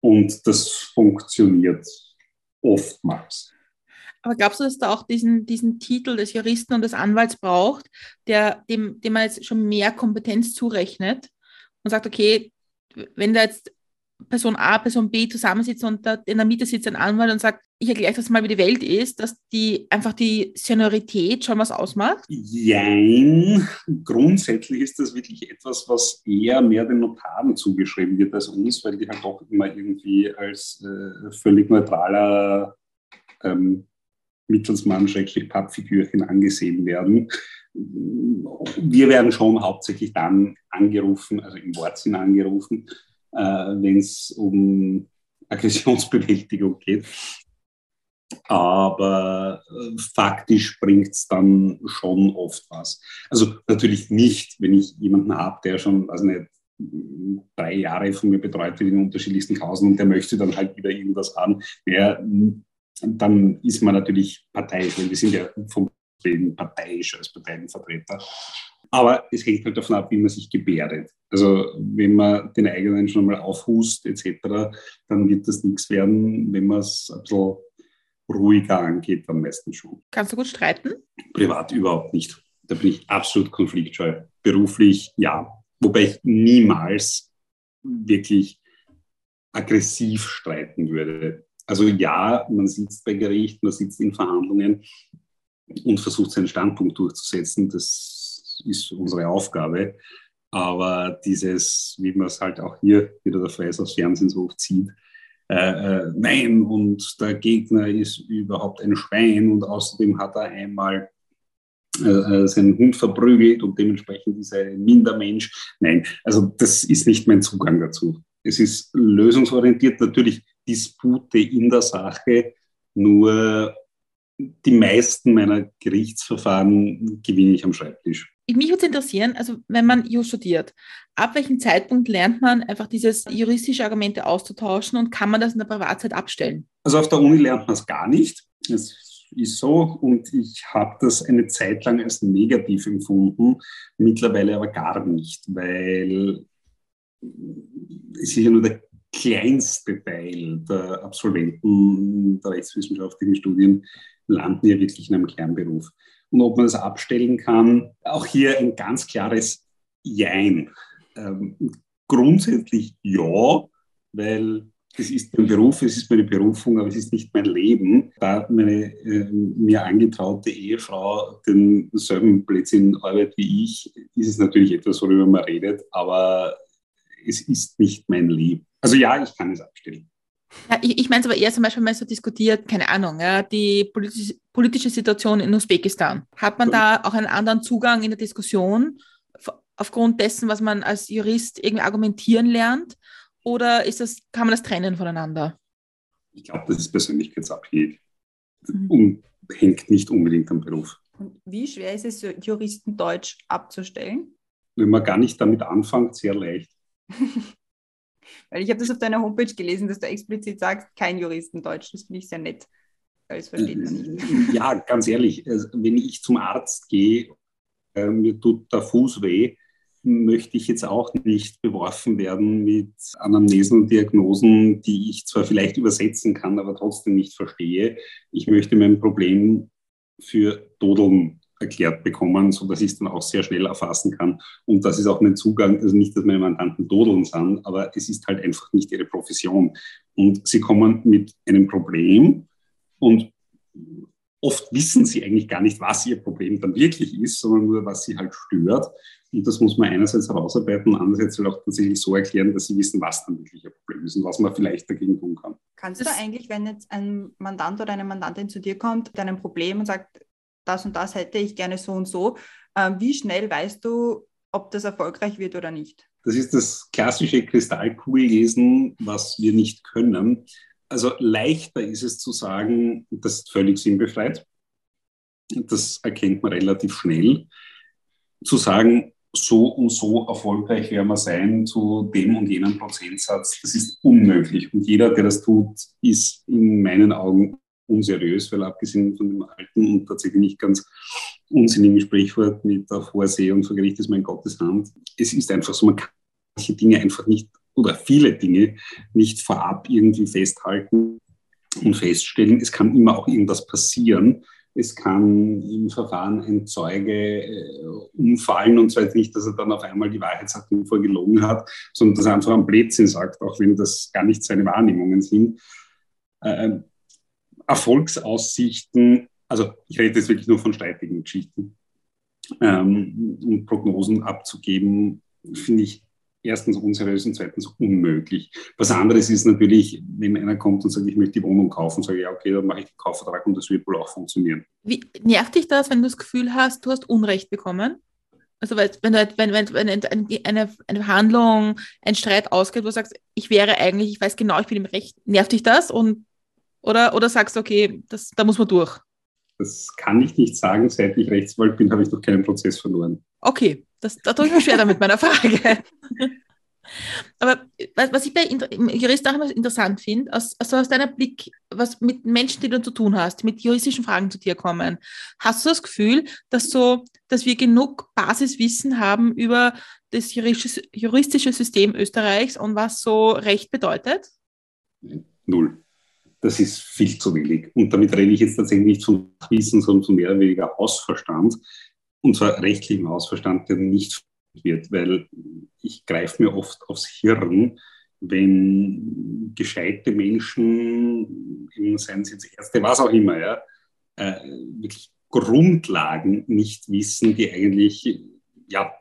Und das funktioniert oftmals. Aber glaubst du, dass da auch diesen, diesen Titel des Juristen und des Anwalts braucht, der, dem, dem man jetzt schon mehr Kompetenz zurechnet und sagt, okay, wenn da jetzt Person A, Person B zusammensitzen und da in der Mitte sitzt ein Anwalt und sagt, ich erkläre das mal, wie die Welt ist, dass die einfach die Seniorität schon was ausmacht? Jein. Grundsätzlich ist das wirklich etwas, was eher mehr den Notaren zugeschrieben wird als uns, weil die halt doch immer irgendwie als äh, völlig neutraler ähm, Mittelsmann, Schrägstrich Pappfigürchen angesehen werden. Wir werden schon hauptsächlich dann angerufen, also im Wortsinn angerufen, äh, wenn es um Aggressionsbewältigung geht. Aber äh, faktisch bringt es dann schon oft was. Also natürlich nicht, wenn ich jemanden habe, der schon, also nicht, drei Jahre von mir betreut wird in unterschiedlichsten Hausen und der möchte dann halt wieder irgendwas haben. Der dann ist man natürlich parteiisch, wir sind ja vom Leben parteiisch als Parteienvertreter. Aber es hängt halt davon ab, wie man sich gebärdet. Also wenn man den eigenen schon mal aufhust etc., dann wird das nichts werden. Wenn man es ein bisschen ruhiger angeht, dann meistens schon. Kannst du gut streiten? Privat überhaupt nicht. Da bin ich absolut konfliktscheu. Beruflich ja. Wobei ich niemals wirklich aggressiv streiten würde. Also ja, man sitzt bei Gericht, man sitzt in Verhandlungen, und versucht seinen Standpunkt durchzusetzen. Das ist unsere Aufgabe. Aber dieses, wie man es halt auch hier wieder der Freis aus Fernsehen so äh, äh, nein, und der Gegner ist überhaupt ein Schwein und außerdem hat er einmal äh, äh seinen Hund verprügelt und dementsprechend ist er ein Mindermensch. Nein, also das ist nicht mein Zugang dazu. Es ist lösungsorientiert, natürlich Dispute in der Sache, nur die meisten meiner Gerichtsverfahren gewinne ich am Schreibtisch mich würde es interessieren, also wenn man Jus studiert, ab welchem Zeitpunkt lernt man einfach dieses juristische Argumente auszutauschen und kann man das in der Privatzeit abstellen? Also auf der Uni lernt man es gar nicht. Es ist so und ich habe das eine Zeit lang als negativ empfunden, mittlerweile aber gar nicht, weil es ist ja nur der kleinste Teil der Absolventen der rechtswissenschaftlichen Studien landen ja wirklich in einem Kernberuf und ob man das abstellen kann. Auch hier ein ganz klares Jein. Ähm, grundsätzlich ja, weil es ist mein Beruf, es ist meine Berufung, aber es ist nicht mein Leben. Da meine äh, mir angetraute Ehefrau denselben Blödsinn arbeitet wie ich, ist es natürlich etwas, worüber man redet, aber es ist nicht mein Leben. Also ja, ich kann es abstellen. Ja, ich, ich meine es aber eher zum Beispiel mal so diskutiert, keine Ahnung, ja, die politische, politische Situation in Usbekistan. Hat man da auch einen anderen Zugang in der Diskussion aufgrund dessen, was man als Jurist irgendwie argumentieren lernt? Oder ist das, kann man das trennen voneinander? Ich glaube, das ist persönlichkeitsabhängig mhm. und hängt nicht unbedingt am Beruf. Und wie schwer ist es, Juristendeutsch abzustellen? Wenn man gar nicht damit anfängt, sehr leicht. Weil ich habe das auf deiner Homepage gelesen, dass du explizit sagst, kein Juristendeutsch. Das finde ich sehr nett. Das versteht man nicht. Ja, ganz ehrlich, also wenn ich zum Arzt gehe, äh, mir tut der Fuß weh, möchte ich jetzt auch nicht beworfen werden mit Anamnesen und Diagnosen, die ich zwar vielleicht übersetzen kann, aber trotzdem nicht verstehe. Ich möchte mein Problem für Dodeln erklärt bekommen, sodass ich es dann auch sehr schnell erfassen kann. Und das ist auch mein Zugang, also nicht, dass meine Mandanten dodeln sind, aber es ist halt einfach nicht ihre Profession. Und sie kommen mit einem Problem und oft wissen sie eigentlich gar nicht, was ihr Problem dann wirklich ist, sondern nur, was sie halt stört. Und das muss man einerseits herausarbeiten, andererseits halt auch tatsächlich so erklären, dass sie wissen, was dann wirklich ihr Problem ist und was man vielleicht dagegen tun kann. Kannst du da eigentlich, wenn jetzt ein Mandant oder eine Mandantin zu dir kommt, mit einem Problem und sagt, das und das hätte ich gerne so und so. Ähm, wie schnell weißt du, ob das erfolgreich wird oder nicht? Das ist das klassische Kristallkugellesen, was wir nicht können. Also leichter ist es zu sagen, das ist völlig sinnbefreit. Das erkennt man relativ schnell. Zu sagen, so und so erfolgreich werden wir sein zu dem und jenem Prozentsatz, das ist unmöglich. Und jeder, der das tut, ist in meinen Augen unseriös, weil abgesehen von dem alten und tatsächlich nicht ganz unsinnigen Sprichwort mit auf hoher und vor Gericht ist mein Gottes Hand, es ist einfach so, man kann manche Dinge einfach nicht oder viele Dinge nicht vorab irgendwie festhalten und feststellen. Es kann immer auch irgendwas passieren. Es kann im Verfahren ein Zeuge äh, umfallen und zwar nicht, dass er dann auf einmal die Wahrheit sagt und vorher gelogen hat, sondern dass er einfach am Blödsinn sagt, auch wenn das gar nicht seine Wahrnehmungen sind. Äh, Erfolgsaussichten, also ich rede jetzt wirklich nur von streitigen Geschichten, ähm, und Prognosen abzugeben, finde ich erstens unseriös und zweitens unmöglich. Was anderes ist natürlich, wenn einer kommt und sagt, ich möchte die Wohnung kaufen, sage ich, ja, okay, dann mache ich den Kaufvertrag und das wird wohl auch funktionieren. Wie nervt dich das, wenn du das Gefühl hast, du hast Unrecht bekommen? Also wenn, du, wenn, wenn, wenn eine, eine Handlung, ein Streit ausgeht, wo du sagst, ich wäre eigentlich, ich weiß genau, ich bin im Recht, nervt dich das und oder, oder sagst du, okay, das, da muss man durch? Das kann ich nicht sagen. Seit ich Rechtsanwalt bin, habe ich noch keinen Prozess verloren. Okay, das, da tue ich mir schwer damit meiner Frage. Aber was ich bei Juristen auch immer interessant finde, aus, also aus deiner Blick, was mit Menschen, die du zu tun hast, mit juristischen Fragen zu dir kommen, hast du das Gefühl, dass, so, dass wir genug Basiswissen haben über das juristische System Österreichs und was so Recht bedeutet? Null das ist viel zu wenig. Und damit rede ich jetzt tatsächlich nicht von Wissen, sondern von mehr oder weniger Hausverstand. Und zwar rechtlichem Hausverstand, der nicht wird, weil ich greife mir oft aufs Hirn, wenn gescheite Menschen, seien sie jetzt Ärzte, was auch immer, ja, äh, wirklich Grundlagen nicht wissen, die eigentlich ja,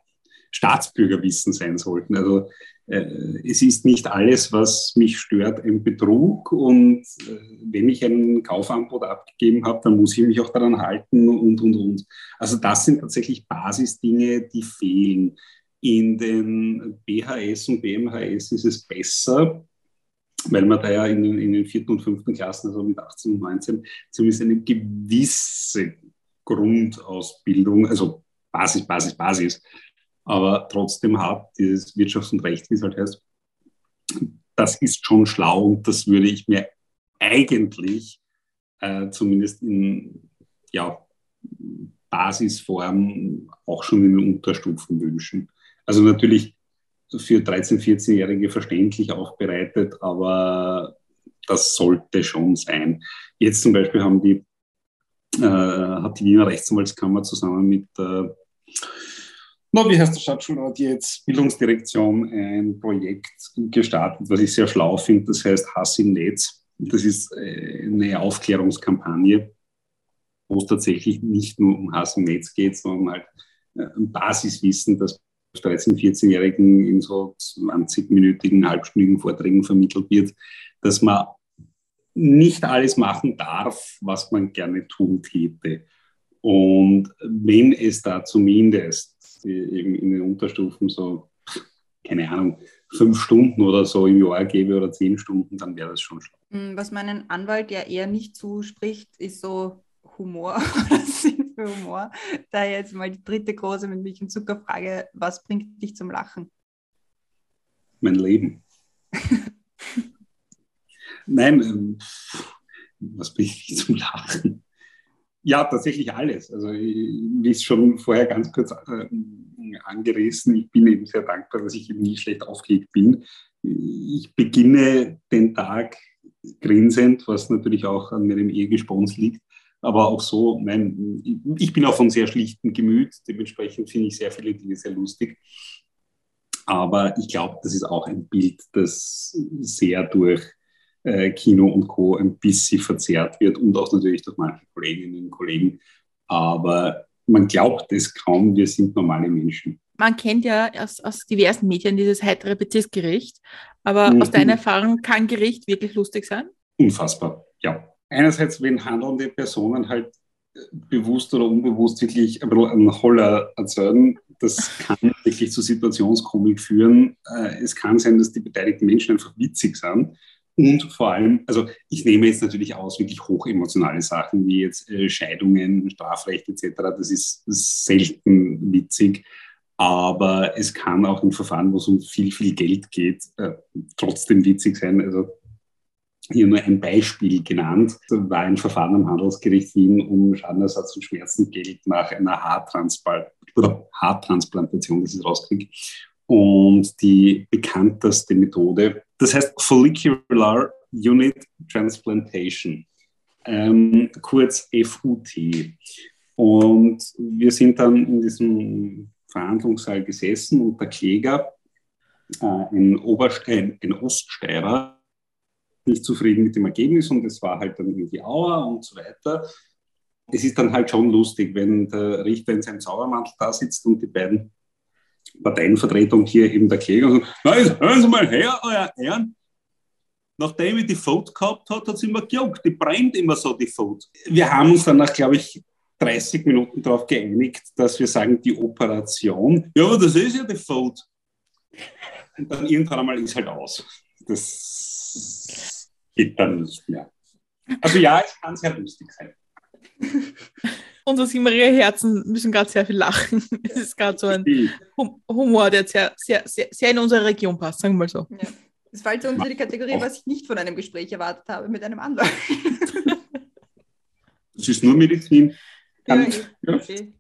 Staatsbürgerwissen sein sollten. Also äh, es ist nicht alles, was mich stört, ein Betrug. Und äh, wenn ich ein Kaufangebot abgegeben habe, dann muss ich mich auch daran halten und, und, und. Also das sind tatsächlich Basisdinge, die fehlen. In den BHS und BMHS ist es besser, weil man da ja in, in, den vierten und fünften Klassen, also mit 18 und 19, zumindest eine gewisse Grundausbildung, also Basis, Basis, Basis, aber trotzdem hat dieses Wirtschafts- und Recht, wie es halt heißt, das ist schon schlau und das würde ich mir eigentlich äh, zumindest in ja, Basisform auch schon in den Unterstufen wünschen. Also natürlich für 13-, 14-Jährige verständlich aufbereitet, aber das sollte schon sein. Jetzt zum Beispiel haben die, äh, hat die Wiener Rechtsanwaltskammer zusammen mit äh, na, wie heißt der Stadtschulrat jetzt? Bildungsdirektion ein Projekt gestartet, was ich sehr schlau finde. Das heißt Hass im Netz. Das ist äh, eine Aufklärungskampagne, wo es tatsächlich nicht nur um Hass im Netz geht, sondern halt äh, ein Basiswissen, das 13-, 14-Jährigen in so 20-minütigen, halbstündigen Vorträgen vermittelt wird, dass man nicht alles machen darf, was man gerne tun täte. Und wenn es da zumindest eben in den Unterstufen so, keine Ahnung, fünf Stunden oder so im Jahr gebe oder zehn Stunden, dann wäre das schon schlau. Hm, was meinen Anwalt ja eher nicht zuspricht, ist so Humor oder Sinn für Humor. Da jetzt mal die dritte große mit Milch und Zucker Frage, was bringt dich zum Lachen? Mein Leben. Nein, ähm, was bringt mich zum Lachen? Ja, tatsächlich alles. Also wie es schon vorher ganz kurz äh, angerissen, ich bin eben sehr dankbar, dass ich eben nie schlecht aufgelegt bin. Ich beginne den Tag grinsend, was natürlich auch an meinem Ehegespons liegt. Aber auch so, mein, ich bin auch von sehr schlichtem Gemüt, dementsprechend finde ich sehr viele Dinge sehr lustig. Aber ich glaube, das ist auch ein Bild, das sehr durch äh, Kino und Co. ein bisschen verzerrt wird und auch natürlich durch manche Kolleginnen und Kollegen. Aber man glaubt es kaum, wir sind normale Menschen. Man kennt ja aus, aus diversen Medien dieses heitere Bezirksgericht, aber mhm. aus deiner Erfahrung kann Gericht wirklich lustig sein? Unfassbar, ja. Einerseits, wenn handelnde Personen halt äh, bewusst oder unbewusst wirklich ein bisschen einen Holler erzeugen, das kann wirklich zu Situationskomik führen. Äh, es kann sein, dass die beteiligten Menschen einfach witzig sind und vor allem, also ich nehme jetzt natürlich aus, wirklich hochemotionale Sachen wie jetzt äh, Scheidungen, Strafrecht etc. Das ist selten witzig. Aber es kann auch in Verfahren, wo es um viel, viel Geld geht, äh, trotzdem witzig sein. Also hier nur ein Beispiel genannt. Da war ein Verfahren am Handelsgericht Wien um Schadenersatz und Schmerzengeld nach einer Haartransplantation, das ich rauskriege. Und die bekannteste Methode, das heißt Follicular Unit Transplantation, ähm, kurz FUT. Und wir sind dann in diesem Verhandlungssaal gesessen und der Kläger, äh, ein, Oberst ein, ein Oststeirer, nicht zufrieden mit dem Ergebnis und es war halt dann irgendwie Auer und so weiter. Es ist dann halt schon lustig, wenn der Richter in seinem Zaubermantel da sitzt und die beiden Parteienvertretung hier eben der Kläger und sagt, hören Sie mal her, euer Herren, nachdem ich die Vote gehabt hat, hat sie immer gejuckt, die brennt immer so, die Vote. Wir haben uns dann nach, glaube ich, 30 Minuten darauf geeinigt, dass wir sagen, die Operation, ja, aber das ist ja die Vote. Und dann irgendwann einmal ist halt aus. Das geht dann nicht mehr. Also ja, es kann sehr lustig sein. unsere Simaria Herzen müssen gerade sehr viel lachen. Es ist gerade so ein Humor, der sehr, sehr, sehr, sehr in unsere Region passt, sagen wir mal so. Ja. Das fällt unter die Kategorie, was ich nicht von einem Gespräch erwartet habe mit einem Anwalt. Das ist nur Medizin. Ja, ja. Okay.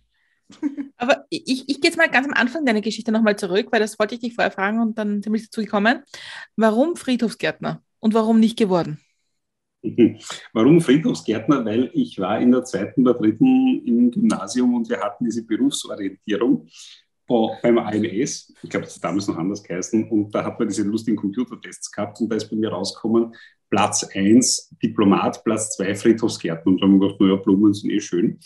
Aber ich, ich gehe jetzt mal ganz am Anfang deiner Geschichte nochmal zurück, weil das wollte ich dich vorher fragen und dann sind wir dazu gekommen. Warum Friedhofsgärtner und warum nicht geworden? Warum Friedhofsgärtner? Weil ich war in der zweiten oder dritten im Gymnasium und wir hatten diese Berufsorientierung beim AMS. Ich glaube, das hat damals noch anders geheißen. Und da hat man diese lustigen Computertests gehabt und da ist bei mir rausgekommen, Platz 1 Diplomat, Platz 2 Friedhofsgärtner. Und da haben wir gedacht, naja, Blumen sind eh schön.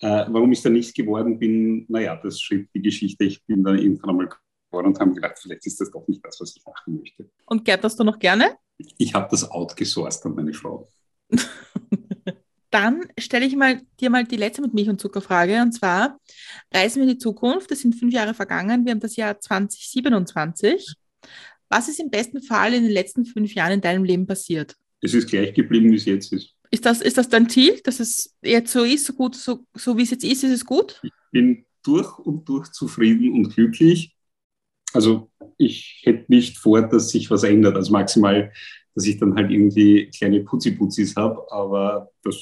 Äh, warum ich da nicht geworden bin, naja, das schrieb die Geschichte. Ich bin dann irgendwann einmal geworden und habe gedacht, vielleicht ist das doch nicht das, was ich machen möchte. Und gärtnerst du noch gerne? Ich habe das outgesourced an meine Frau. Dann stelle ich mal, dir mal die letzte mit Milch und Zucker Frage. Und zwar, reisen wir in die Zukunft. Das sind fünf Jahre vergangen. Wir haben das Jahr 2027. Was ist im besten Fall in den letzten fünf Jahren in deinem Leben passiert? Es ist gleich geblieben, wie es jetzt ist. Ist das, ist das dein Ziel, dass es jetzt so ist, so gut, so, so wie es jetzt ist, ist es gut? Ich bin durch und durch zufrieden und glücklich. Also ich hätte nicht vor, dass sich was ändert. Also maximal, dass ich dann halt irgendwie kleine Putzi-Putzis habe, aber das.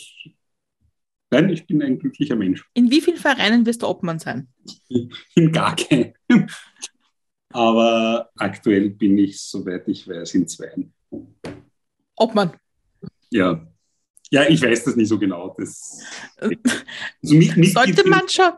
Nein, ich bin ein glücklicher Mensch. In wie vielen Vereinen wirst du Obmann sein? In gar keinem. Aber aktuell bin ich, soweit ich weiß, in zweien. Obmann. Ja, ja, ich weiß das nicht so genau. Das, also mit, mit sollte, man schon,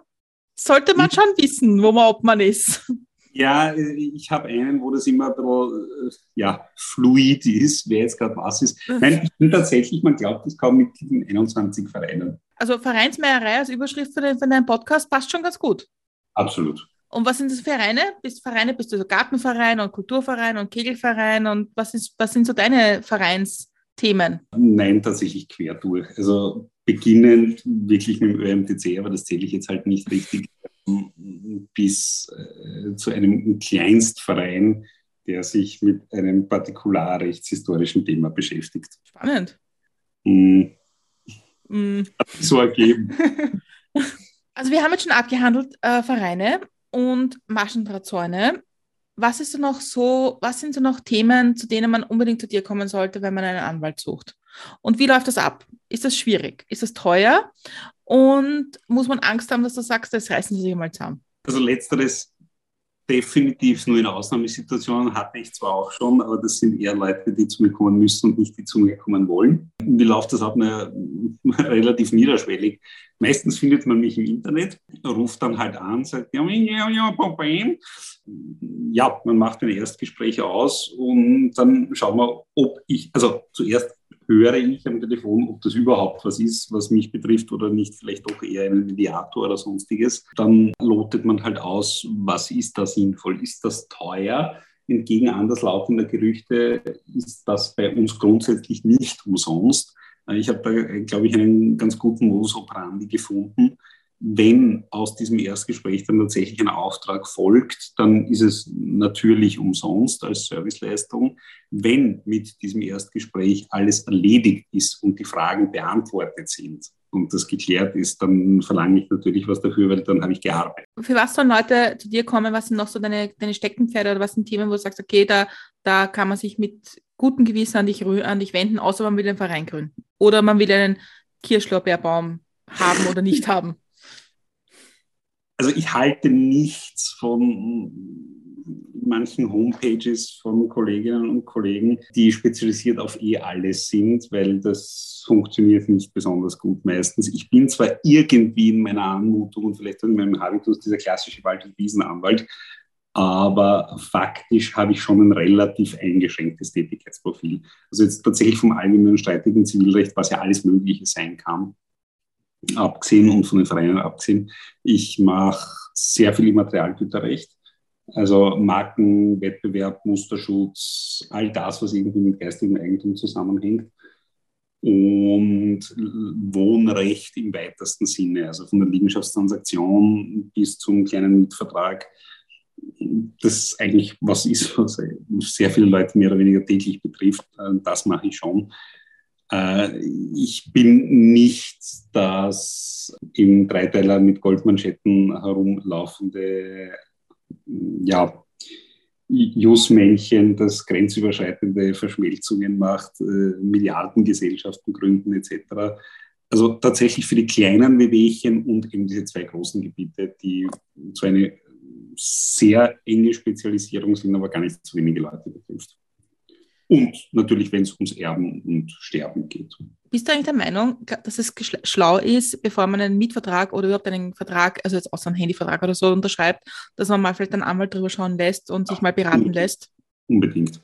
sollte man schon wissen, wo man, ob man ist. Ja, ich habe einen, wo das immer ein bisschen ja, fluid ist, wer jetzt gerade was ist. Nein, ich bin tatsächlich, man glaubt es kaum, Mitglied in 21 Vereinen. Also Vereinsmeierei als Überschrift für, den, für deinen Podcast passt schon ganz gut. Absolut. Und was sind das für Vereine? Bist Vereine, bist du so Gartenverein und Kulturverein und Kegelverein und was, ist, was sind so deine Vereins? Themen? Nein, tatsächlich quer durch. Also beginnend wirklich mit dem ÖMTC, aber das zähle ich jetzt halt nicht richtig, bis äh, zu einem Kleinstverein, der sich mit einem partikularrechtshistorischen Thema beschäftigt. Spannend. Mm. Mm. Hat sich so ergeben. Also wir haben jetzt schon abgehandelt äh, Vereine und Maschendrahtzäune was ist noch so, was sind so noch Themen, zu denen man unbedingt zu dir kommen sollte, wenn man einen Anwalt sucht? Und wie läuft das ab? Ist das schwierig? Ist das teuer? Und muss man Angst haben, dass du sagst, das reißen sie sich mal zusammen? Also letzteres definitiv nur in Ausnahmesituationen hatte ich zwar auch schon, aber das sind eher Leute, die zu mir kommen müssen und nicht die zu mir kommen wollen. Wie läuft das ab? Na, relativ niederschwellig. Meistens findet man mich im Internet, ruft dann halt an, sagt, ja, ja, ja, Problem. Ja, man macht ein Erstgespräch aus und dann schauen wir, ob ich, also zuerst höre ich am Telefon, ob das überhaupt was ist, was mich betrifft oder nicht, vielleicht auch eher ein Mediator oder sonstiges. Dann lotet man halt aus, was ist da sinnvoll? Ist das teuer? Entgegen anderslautender Gerüchte ist das bei uns grundsätzlich nicht umsonst. Ich habe da, glaube ich, einen ganz guten Modus operandi gefunden wenn aus diesem Erstgespräch dann tatsächlich ein Auftrag folgt, dann ist es natürlich umsonst als Serviceleistung. Wenn mit diesem Erstgespräch alles erledigt ist und die Fragen beantwortet sind und das geklärt ist, dann verlange ich natürlich was dafür, weil dann habe ich gearbeitet. Für was sollen Leute zu dir kommen? Was sind noch so deine, deine Steckenpferde oder was sind Themen, wo du sagst, okay, da, da kann man sich mit gutem Gewissen an dich, an dich wenden, außer man will einen Verein gründen oder man will einen Kirschlorbeerbaum haben oder nicht haben? also ich halte nichts von manchen Homepages von Kolleginnen und Kollegen, die spezialisiert auf eh alles sind, weil das funktioniert nicht besonders gut meistens. Ich bin zwar irgendwie in meiner Anmutung und vielleicht in meinem Habitus dieser klassische Wald- und Wiesenanwalt, aber faktisch habe ich schon ein relativ eingeschränktes Tätigkeitsprofil. Also jetzt tatsächlich vom allgemeinen streitigen Zivilrecht, was ja alles Mögliche sein kann, abgesehen und von den Vereinen abgesehen. Ich mache sehr viel Materialgüterrecht, also Marken, Wettbewerb, Musterschutz, all das, was irgendwie mit geistigem Eigentum zusammenhängt. Und Wohnrecht im weitesten Sinne, also von der Liegenschaftstransaktion bis zum kleinen Mietvertrag. Das eigentlich was ist, was sehr viele Leute mehr oder weniger täglich betrifft. Das mache ich schon. Äh, ich bin nicht das im Dreiteiler mit Goldmanschetten herumlaufende ja, Jus-Männchen, das grenzüberschreitende Verschmelzungen macht, äh, Milliardengesellschaften gründen etc. Also tatsächlich für die kleinen Wehwehchen und eben diese zwei großen Gebiete, die so eine sehr enge Spezialisierung sind, aber gar nicht so wenige Leute betrifft. Und natürlich, wenn es ums Erben und Sterben geht. Bist du eigentlich der Meinung, dass es schlau ist, bevor man einen Mietvertrag oder überhaupt einen Vertrag, also jetzt außer einen Handyvertrag oder so unterschreibt, dass man mal vielleicht einen Anwalt drüber schauen lässt und sich mal beraten Unbedingt. lässt? Unbedingt.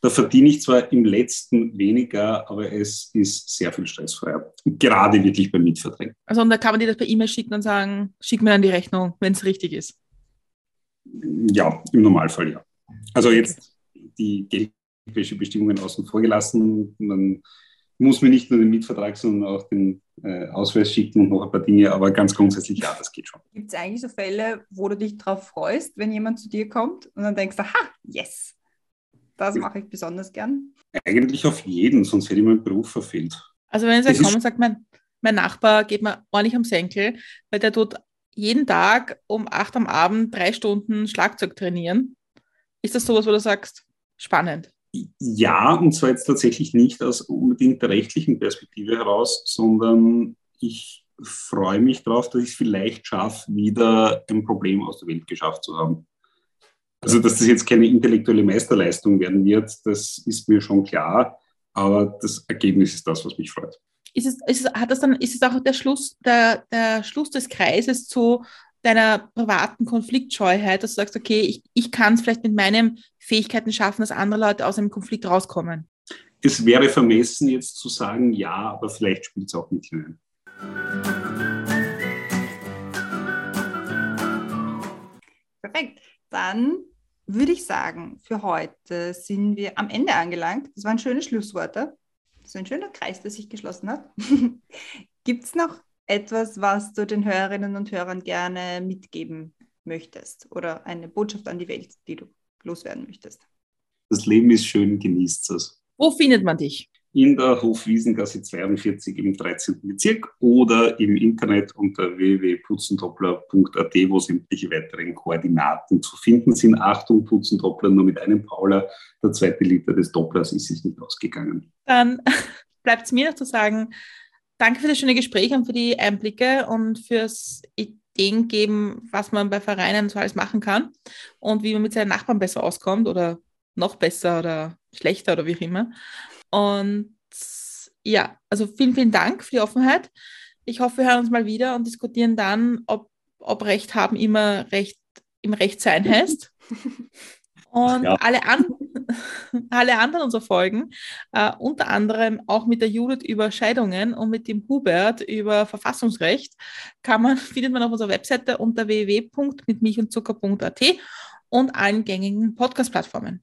Da verdiene ich zwar im letzten weniger, aber es ist sehr viel stressfreier. Gerade wirklich beim Mietvertrag. Also und da kann man dir das per E-Mail schicken und sagen, schick mir dann die Rechnung, wenn es richtig ist. Ja, im Normalfall ja. Also jetzt die Geldwäschebestimmungen außen vor gelassen. Man muss mir nicht nur den Mietvertrag, sondern auch den äh, Ausweis schicken und noch ein paar Dinge, aber ganz grundsätzlich ja, das geht schon. Gibt es eigentlich so Fälle, wo du dich darauf freust, wenn jemand zu dir kommt und dann denkst, aha, yes, das mache ich besonders gern? Eigentlich auf jeden, sonst hätte ich meinen Beruf verfehlt. Also wenn jetzt kommt und sagt, mein, mein Nachbar geht mir ordentlich am Senkel, weil der tut jeden Tag um acht am Abend drei Stunden Schlagzeug trainieren. Ist das sowas, wo du sagst, spannend? Ja, und zwar jetzt tatsächlich nicht aus unbedingt der rechtlichen Perspektive heraus, sondern ich freue mich darauf, dass ich es vielleicht schaffe, wieder ein Problem aus der Welt geschafft zu haben. Also, dass das jetzt keine intellektuelle Meisterleistung werden wird, das ist mir schon klar, aber das Ergebnis ist das, was mich freut. Ist es, ist es, hat das dann, ist es auch der Schluss, der, der Schluss des Kreises zu deiner privaten Konfliktscheuheit, dass du sagst, okay, ich, ich kann es vielleicht mit meinen Fähigkeiten schaffen, dass andere Leute aus einem Konflikt rauskommen? Es wäre vermessen, jetzt zu sagen, ja, aber vielleicht spielt es auch mit hinein. Perfekt. Dann würde ich sagen, für heute sind wir am Ende angelangt. Das waren schöne Schlussworte. Das ist ein schöner Kreis, der sich geschlossen hat. Gibt es noch etwas, was du den Hörerinnen und Hörern gerne mitgeben möchtest oder eine Botschaft an die Welt, die du loswerden möchtest? Das Leben ist schön, genießt es. Wo findet man dich? In der Hofwiesengasse 42 im 13. Bezirk oder im Internet unter www.putzentoppler.at, wo sämtliche weiteren Koordinaten zu finden sind. Achtung, Putzentoppler nur mit einem Pauler. Der zweite Liter des Dopplers ist es nicht ausgegangen. Dann bleibt es mir noch zu sagen, danke für das schöne Gespräch und für die Einblicke und fürs Ideen geben, was man bei Vereinen so alles machen kann und wie man mit seinen Nachbarn besser auskommt oder noch besser oder schlechter oder wie auch immer. Und ja, also vielen, vielen Dank für die Offenheit. Ich hoffe, wir hören uns mal wieder und diskutieren dann, ob, ob Recht haben immer Recht im Recht sein heißt. Und ja. alle, an, alle anderen unserer Folgen, äh, unter anderem auch mit der Judith über Scheidungen und mit dem Hubert über Verfassungsrecht, kann man, findet man auf unserer Webseite unter www.mitmilchundzucker.at und allen gängigen Podcast-Plattformen.